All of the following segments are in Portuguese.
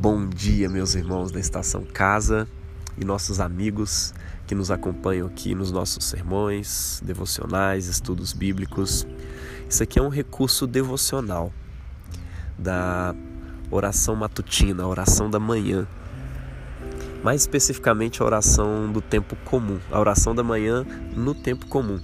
Bom dia, meus irmãos da Estação Casa e nossos amigos que nos acompanham aqui nos nossos sermões, devocionais, estudos bíblicos. Isso aqui é um recurso devocional da oração matutina, a oração da manhã. Mais especificamente a oração do tempo comum, a oração da manhã no tempo comum.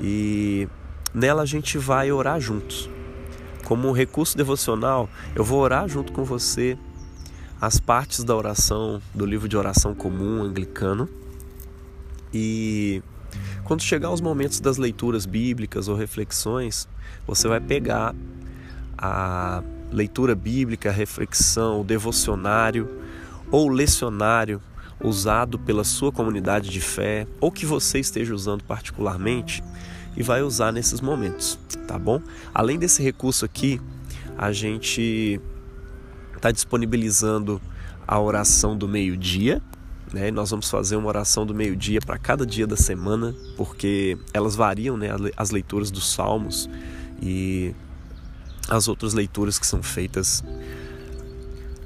E nela a gente vai orar juntos. Como um recurso devocional, eu vou orar junto com você as partes da oração do livro de oração comum anglicano. E quando chegar os momentos das leituras bíblicas ou reflexões, você vai pegar a leitura bíblica, a reflexão, o devocionário ou lecionário usado pela sua comunidade de fé ou que você esteja usando particularmente e vai usar nesses momentos, tá bom? Além desse recurso aqui, a gente está disponibilizando a oração do meio-dia. Né? Nós vamos fazer uma oração do meio-dia para cada dia da semana, porque elas variam, né? as leituras dos salmos e as outras leituras que são feitas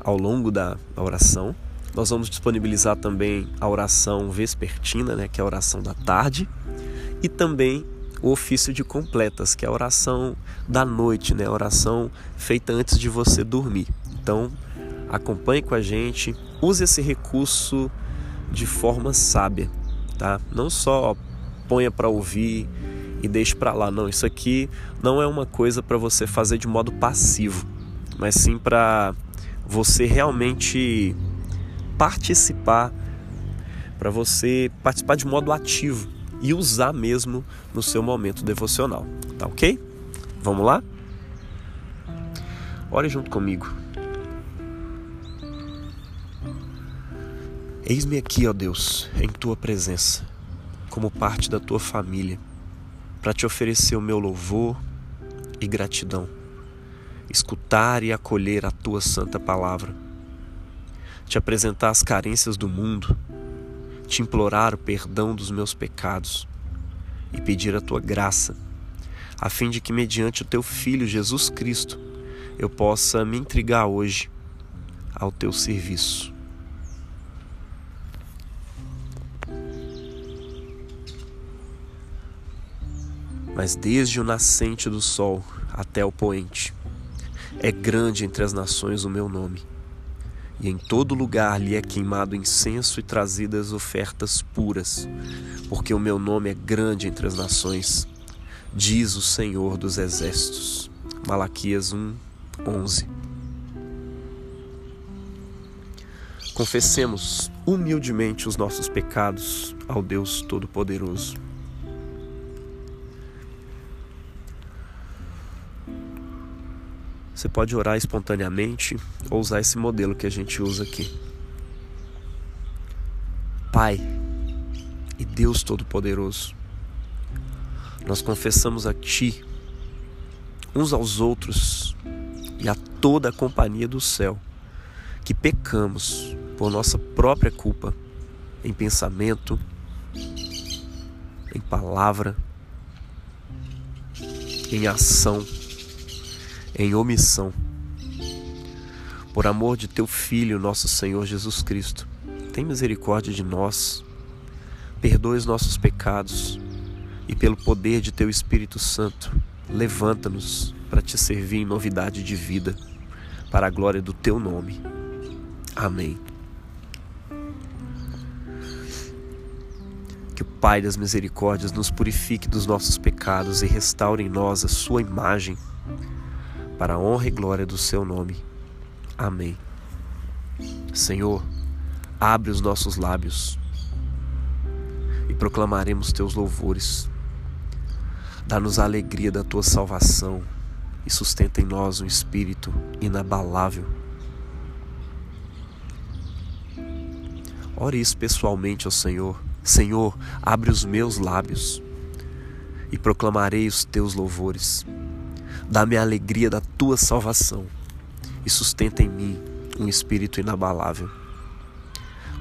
ao longo da oração. Nós vamos disponibilizar também a oração vespertina, né, que é a oração da tarde, e também o ofício de completas, que é a oração da noite, né, a oração feita antes de você dormir. Então, acompanhe com a gente, use esse recurso de forma sábia, tá? Não só ponha para ouvir e deixe para lá, não. Isso aqui não é uma coisa para você fazer de modo passivo, mas sim para você realmente participar, para você participar de modo ativo e usar mesmo no seu momento devocional, tá ok? Vamos lá? Ore junto comigo. Eis-me aqui, ó Deus, em tua presença, como parte da tua família, para te oferecer o meu louvor e gratidão, escutar e acolher a tua santa palavra, te apresentar as carências do mundo, te implorar o perdão dos meus pecados e pedir a tua graça, a fim de que, mediante o teu Filho Jesus Cristo, eu possa me entregar hoje ao teu serviço. Mas desde o nascente do sol até o poente. É grande entre as nações o meu nome, e em todo lugar lhe é queimado incenso e trazidas ofertas puras, porque o meu nome é grande entre as nações, diz o Senhor dos Exércitos. Malaquias 1, 11. Confessemos humildemente os nossos pecados ao Deus Todo-Poderoso. Você pode orar espontaneamente ou usar esse modelo que a gente usa aqui. Pai e Deus Todo-Poderoso, nós confessamos a Ti, uns aos outros e a toda a companhia do céu, que pecamos por nossa própria culpa em pensamento, em palavra, em ação em omissão. Por amor de teu Filho, nosso Senhor Jesus Cristo, tem misericórdia de nós, perdoe os nossos pecados e, pelo poder de teu Espírito Santo, levanta-nos para te servir em novidade de vida, para a glória do teu nome. Amém. Que o Pai das misericórdias nos purifique dos nossos pecados e restaure em nós a sua imagem para a honra e glória do seu nome. Amém. Senhor, abre os nossos lábios e proclamaremos teus louvores. Dá-nos a alegria da tua salvação e sustenta em nós um espírito inabalável. Ore isso pessoalmente ao Senhor. Senhor, abre os meus lábios e proclamarei os teus louvores. Dá-me a alegria da tua salvação e sustenta em mim um espírito inabalável.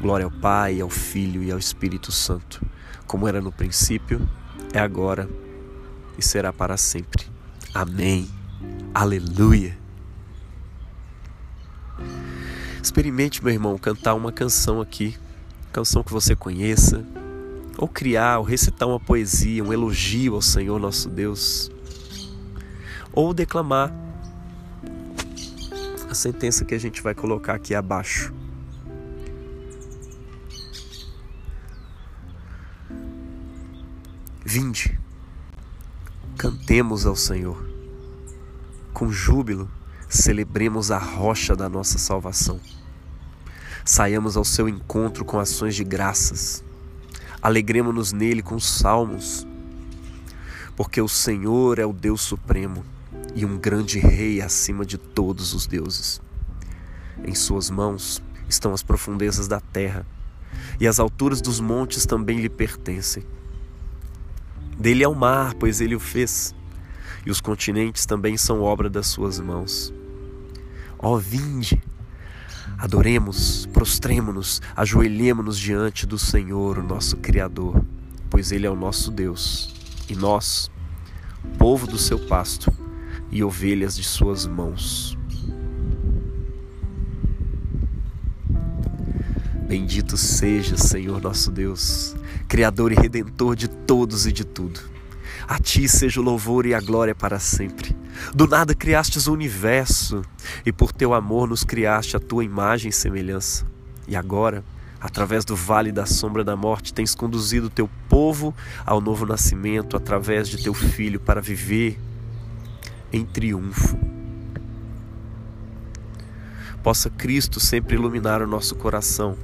Glória ao Pai, ao Filho e ao Espírito Santo, como era no princípio, é agora e será para sempre. Amém. Aleluia. Experimente, meu irmão, cantar uma canção aqui, canção que você conheça, ou criar, ou recitar uma poesia, um elogio ao Senhor nosso Deus, ou declamar a sentença que a gente vai colocar aqui abaixo. Vinde, cantemos ao Senhor, com júbilo, celebremos a rocha da nossa salvação. Saiamos ao seu encontro com ações de graças, alegremos-nos nele com salmos, porque o Senhor é o Deus Supremo e um grande Rei acima de todos os deuses. Em suas mãos estão as profundezas da terra, e as alturas dos montes também lhe pertencem. Dele é o mar, pois ele o fez, e os continentes também são obra das suas mãos. Ó, vinde, adoremos, prostremo-nos, ajoelhemo-nos diante do Senhor, o nosso Criador, pois Ele é o nosso Deus, e nós, povo do seu pasto e ovelhas de suas mãos. Bendito seja, Senhor nosso Deus, Criador e Redentor de todos e de tudo. A ti seja o louvor e a glória para sempre. Do nada criastes o universo, e por teu amor nos criaste a tua imagem e semelhança. E agora, através do vale da sombra da morte, tens conduzido teu povo ao novo nascimento através de teu filho para viver em triunfo. Possa Cristo sempre iluminar o nosso coração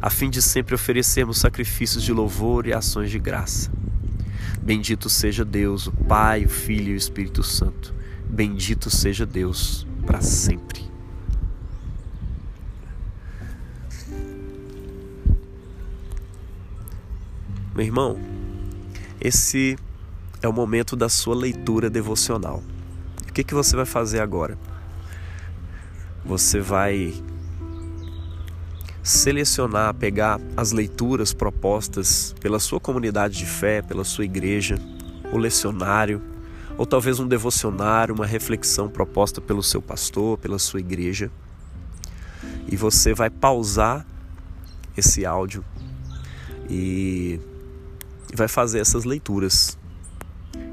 a fim de sempre oferecermos sacrifícios de louvor e ações de graça. Bendito seja Deus, o Pai, o Filho e o Espírito Santo. Bendito seja Deus para sempre. Meu irmão, esse é o momento da sua leitura devocional. Que, que você vai fazer agora? Você vai selecionar, pegar as leituras propostas pela sua comunidade de fé, pela sua igreja, o lecionário, ou talvez um devocionário, uma reflexão proposta pelo seu pastor, pela sua igreja. E você vai pausar esse áudio e vai fazer essas leituras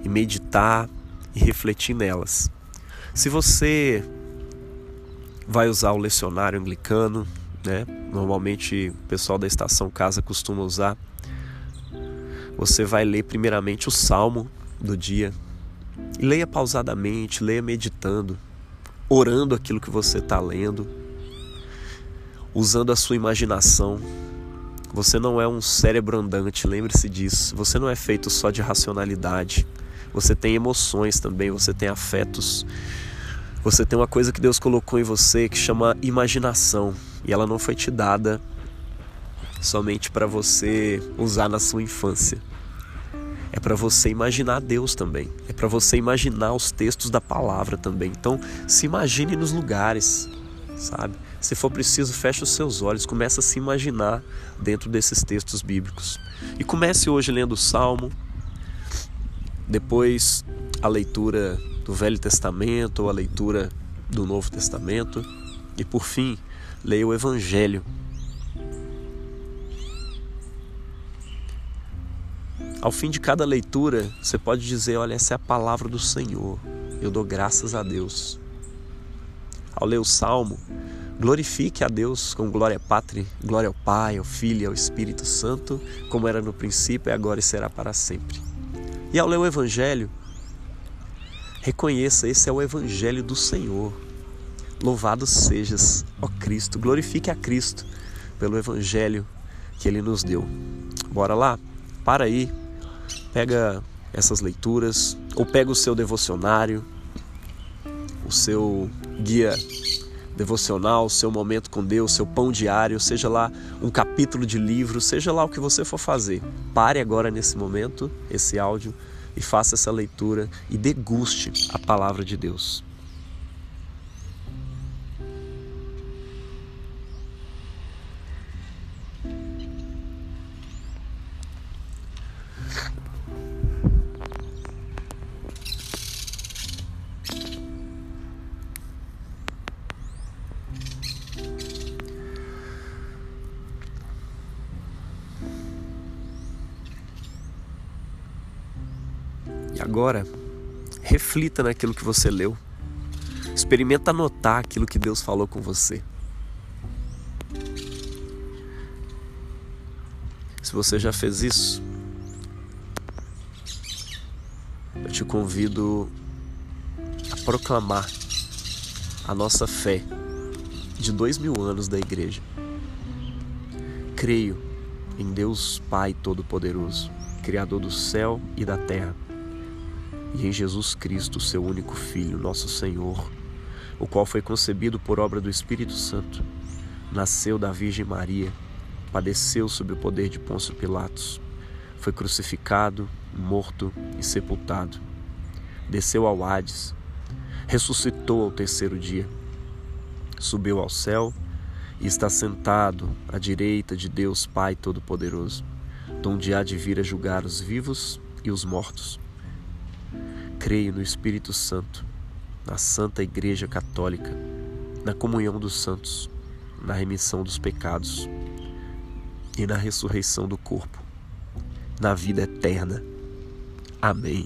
e meditar e refletir nelas. Se você vai usar o lecionário anglicano, né? Normalmente o pessoal da estação casa costuma usar. Você vai ler primeiramente o salmo do dia. E leia pausadamente, leia meditando, orando aquilo que você está lendo, usando a sua imaginação. Você não é um cérebro andante, lembre-se disso. Você não é feito só de racionalidade. Você tem emoções também, você tem afetos. Você tem uma coisa que Deus colocou em você que chama imaginação e ela não foi te dada somente para você usar na sua infância. É para você imaginar Deus também. É para você imaginar os textos da palavra também. Então, se imagine nos lugares, sabe? Se for preciso, feche os seus olhos, comece a se imaginar dentro desses textos bíblicos. E comece hoje lendo o Salmo, depois a leitura do Velho Testamento ou a leitura do Novo Testamento e por fim, leia o Evangelho. Ao fim de cada leitura, você pode dizer: Olha, essa é a palavra do Senhor. Eu dou graças a Deus. Ao ler o salmo, glorifique a Deus com glória pátria, glória ao Pai, ao Filho e ao Espírito Santo, como era no princípio, e agora e será para sempre. E ao ler o Evangelho, Reconheça, esse é o Evangelho do Senhor. Louvado sejas, ó Cristo. Glorifique a Cristo pelo Evangelho que Ele nos deu. Bora lá? Para aí, pega essas leituras, ou pega o seu devocionário, o seu guia devocional, o seu momento com Deus, seu pão diário, seja lá um capítulo de livro, seja lá o que você for fazer. Pare agora nesse momento, esse áudio e faça essa leitura e deguste a palavra de Deus. Reflita naquilo que você leu. Experimenta anotar aquilo que Deus falou com você. Se você já fez isso, eu te convido a proclamar a nossa fé de dois mil anos da igreja. Creio em Deus Pai Todo-Poderoso, Criador do céu e da terra, e em Jesus Cristo, seu único Filho, nosso Senhor, o qual foi concebido por obra do Espírito Santo, nasceu da Virgem Maria, padeceu sob o poder de Pôncio Pilatos, foi crucificado, morto e sepultado, desceu ao Hades, ressuscitou ao terceiro dia, subiu ao céu e está sentado à direita de Deus Pai Todo-Poderoso, donde há de vir a julgar os vivos e os mortos. Creio no Espírito Santo, na Santa Igreja Católica, na comunhão dos santos, na remissão dos pecados e na ressurreição do corpo, na vida eterna. Amém.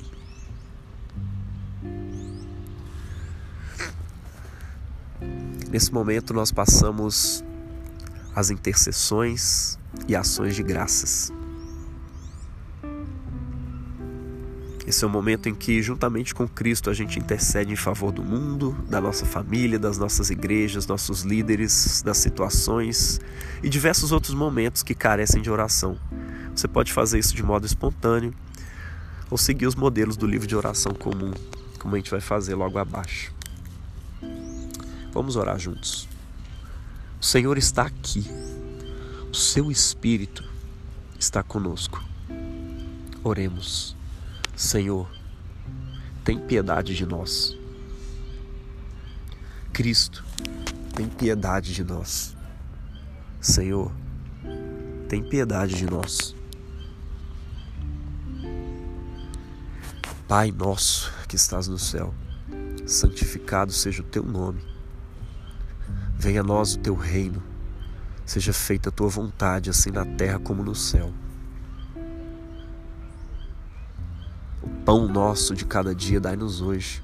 Nesse momento, nós passamos as intercessões e ações de graças. Esse é o momento em que, juntamente com Cristo, a gente intercede em favor do mundo, da nossa família, das nossas igrejas, nossos líderes, das situações e diversos outros momentos que carecem de oração. Você pode fazer isso de modo espontâneo ou seguir os modelos do livro de oração comum, como a gente vai fazer logo abaixo. Vamos orar juntos. O Senhor está aqui. O seu Espírito está conosco. Oremos. Senhor, tem piedade de nós. Cristo, tem piedade de nós. Senhor, tem piedade de nós. Pai nosso que estás no céu, santificado seja o teu nome. Venha a nós o teu reino, seja feita a tua vontade, assim na terra como no céu. Pão nosso de cada dia dai-nos hoje.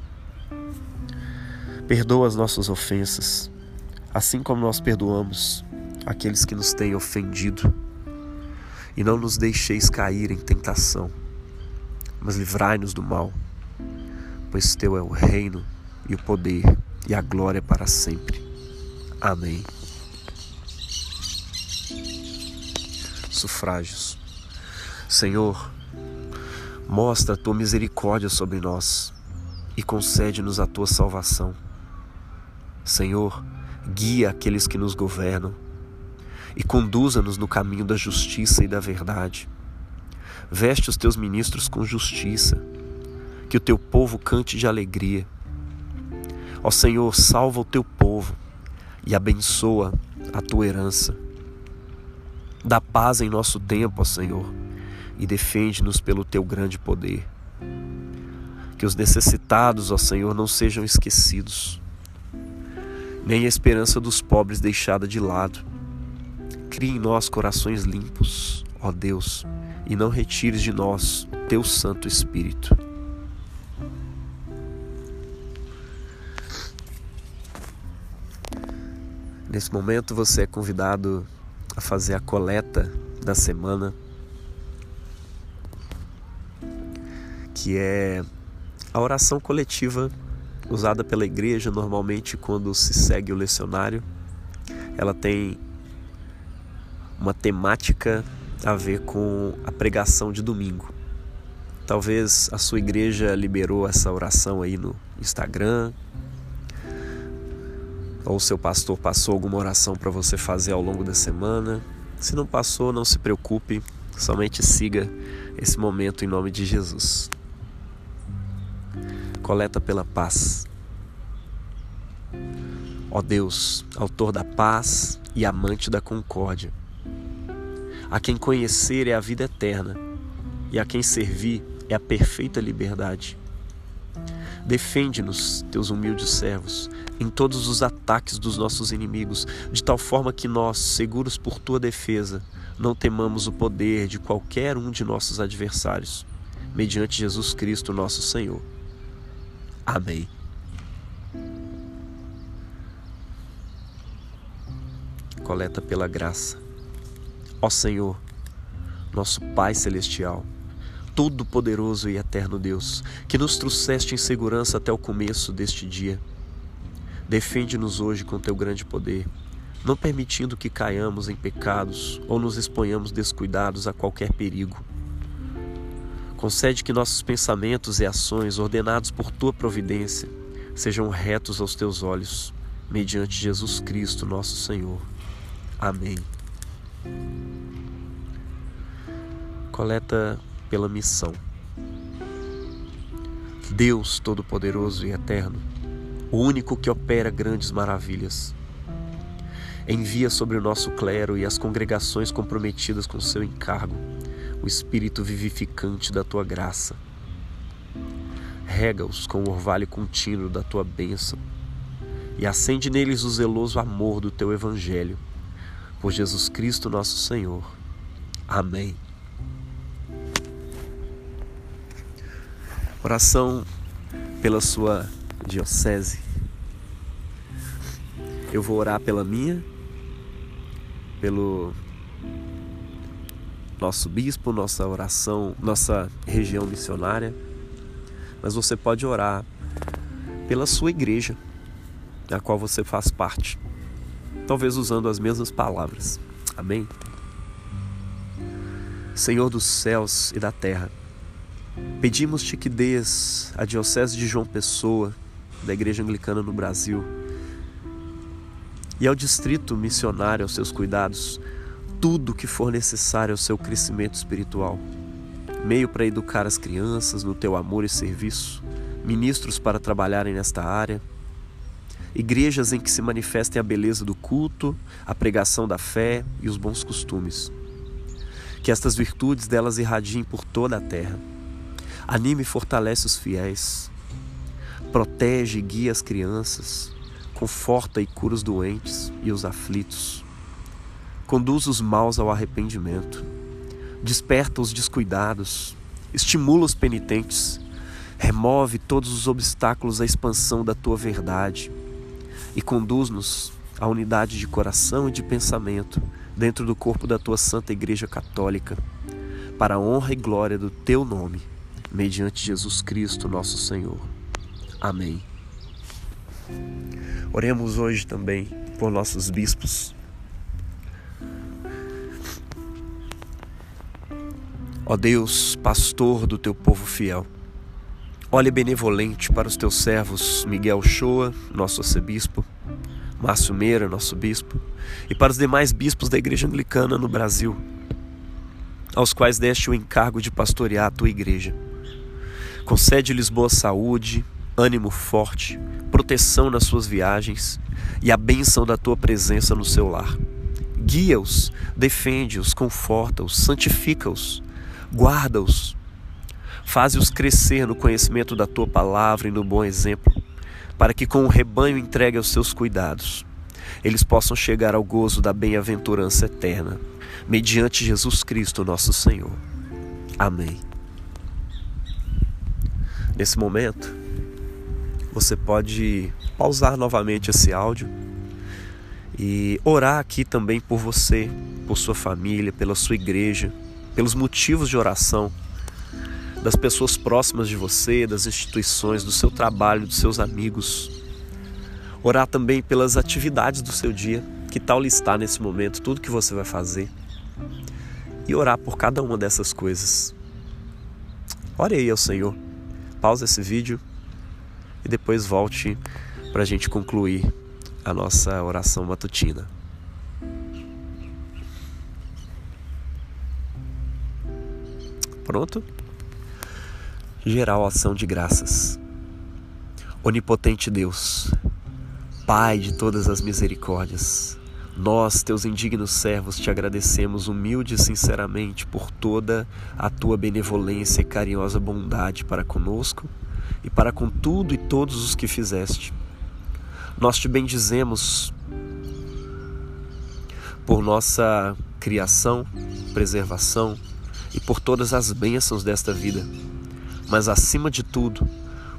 Perdoa as nossas ofensas, assim como nós perdoamos aqueles que nos têm ofendido. E não nos deixeis cair em tentação, mas livrai-nos do mal, pois teu é o reino e o poder e a glória para sempre. Amém. Sufrágios. Senhor, mostra a tua misericórdia sobre nós e concede-nos a tua salvação. Senhor, guia aqueles que nos governam e conduza-nos no caminho da justiça e da verdade. Veste os teus ministros com justiça, que o teu povo cante de alegria. Ó Senhor, salva o teu povo e abençoa a tua herança. Dá paz em nosso tempo, ó Senhor, e defende-nos pelo teu grande poder. Que os necessitados, ó Senhor, não sejam esquecidos, nem a esperança dos pobres deixada de lado. Crie em nós corações limpos, ó Deus, e não retires de nós teu Santo Espírito. Nesse momento você é convidado a fazer a coleta da semana, que é a oração coletiva usada pela igreja normalmente quando se segue o lecionário. Ela tem uma temática a ver com a pregação de domingo. Talvez a sua igreja liberou essa oração aí no Instagram, ou seu pastor passou alguma oração para você fazer ao longo da semana. Se não passou, não se preocupe, somente siga esse momento em nome de Jesus. Coleta pela paz. Ó Deus, autor da paz e amante da concórdia, a quem conhecer é a vida eterna e a quem servir é a perfeita liberdade. Defende-nos, teus humildes servos, em todos os ataques dos nossos inimigos, de tal forma que nós, seguros por tua defesa, não temamos o poder de qualquer um de nossos adversários, mediante Jesus Cristo, nosso Senhor. Amém. Coleta pela graça. Ó Senhor, nosso Pai Celestial, Todo-Poderoso e Eterno Deus, que nos trouxeste em segurança até o começo deste dia. Defende-nos hoje com teu grande poder, não permitindo que caiamos em pecados ou nos exponhamos descuidados a qualquer perigo. Concede que nossos pensamentos e ações, ordenados por tua providência, sejam retos aos teus olhos, mediante Jesus Cristo, nosso Senhor. Amém. Coleta pela missão. Deus Todo-Poderoso e Eterno, o único que opera grandes maravilhas, envia sobre o nosso clero e as congregações comprometidas com seu encargo o espírito vivificante da tua graça. Rega-os com o orvalho contínuo da tua bênção e acende neles o zeloso amor do teu evangelho. Por Jesus Cristo, nosso Senhor. Amém. Oração pela sua diocese. Eu vou orar pela minha, pelo nosso bispo, nossa oração, nossa região missionária, mas você pode orar pela sua igreja, da qual você faz parte, talvez usando as mesmas palavras. Amém? Senhor dos céus e da terra, pedimos-te que dês à Diocese de João Pessoa, da Igreja Anglicana no Brasil, e ao distrito missionário aos seus cuidados, tudo que for necessário ao seu crescimento espiritual. Meio para educar as crianças no teu amor e serviço, ministros para trabalharem nesta área, igrejas em que se manifestem a beleza do culto, a pregação da fé e os bons costumes. Que estas virtudes delas irradiem por toda a terra. Anime e fortalece os fiéis. Protege e guia as crianças. Conforta e cura os doentes e os aflitos conduz os maus ao arrependimento, desperta os descuidados, estimula os penitentes, remove todos os obstáculos à expansão da tua verdade e conduz-nos à unidade de coração e de pensamento dentro do corpo da tua Santa Igreja Católica, para a honra e glória do teu nome, mediante Jesus Cristo, nosso Senhor. Amém. Oremos hoje também por nossos bispos Ó Deus, pastor do teu povo fiel, olhe benevolente para os teus servos Miguel Shoa, nosso arcebispo, Márcio Meira, nosso bispo, e para os demais bispos da Igreja Anglicana no Brasil, aos quais deste o encargo de pastorear a tua igreja. Concede-lhes boa saúde, ânimo forte, proteção nas suas viagens e a bênção da tua presença no seu lar. Guia-os, defende-os, conforta-os, santifica-os guarda-os, faze-os crescer no conhecimento da tua palavra e no bom exemplo, para que com o rebanho entregue aos seus cuidados, eles possam chegar ao gozo da bem-aventurança eterna, mediante Jesus Cristo, nosso Senhor. Amém. Nesse momento, você pode pausar novamente esse áudio e orar aqui também por você, por sua família, pela sua igreja pelos motivos de oração das pessoas próximas de você, das instituições, do seu trabalho, dos seus amigos. Orar também pelas atividades do seu dia, que tal listar nesse momento tudo que você vai fazer. E orar por cada uma dessas coisas. Ore aí ao Senhor. Pausa esse vídeo e depois volte para a gente concluir a nossa oração matutina. Pronto? Geral ação de graças. Onipotente Deus, Pai de todas as misericórdias, nós, teus indignos servos, te agradecemos humilde e sinceramente por toda a tua benevolência e carinhosa bondade para conosco e para com tudo e todos os que fizeste. Nós te bendizemos por nossa criação, preservação, e por todas as bênçãos desta vida. mas acima de tudo,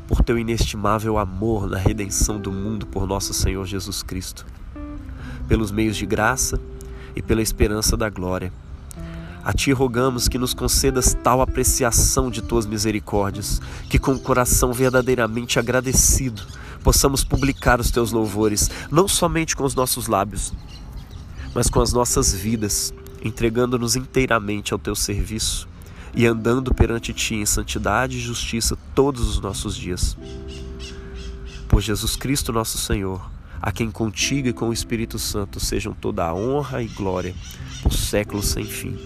por teu inestimável amor na redenção do mundo por nosso Senhor Jesus Cristo, pelos meios de graça e pela esperança da glória. A ti rogamos que nos concedas tal apreciação de tuas misericórdias, que com o coração verdadeiramente agradecido possamos publicar os teus louvores, não somente com os nossos lábios, mas com as nossas vidas, entregando-nos inteiramente ao teu serviço e andando perante ti em santidade e justiça todos os nossos dias. Por Jesus Cristo, nosso Senhor, a quem contigo e com o Espírito Santo sejam toda a honra e glória por séculos sem fim.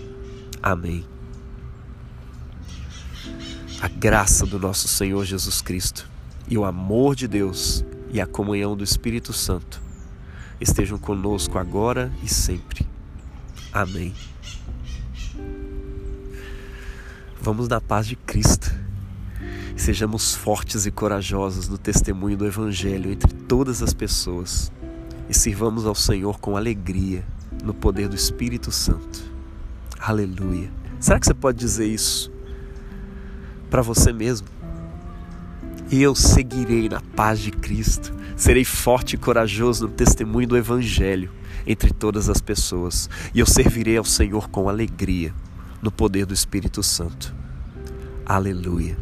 Amém. A graça do nosso Senhor Jesus Cristo e o amor de Deus e a comunhão do Espírito Santo estejam conosco agora e sempre. Amém. Vamos na paz de Cristo. Sejamos fortes e corajosos no testemunho do Evangelho entre todas as pessoas e sirvamos ao Senhor com alegria no poder do Espírito Santo. Aleluia. Será que você pode dizer isso para você mesmo? Eu seguirei na paz de Cristo, serei forte e corajoso no testemunho do Evangelho entre todas as pessoas, e eu servirei ao Senhor com alegria no poder do Espírito Santo. Aleluia.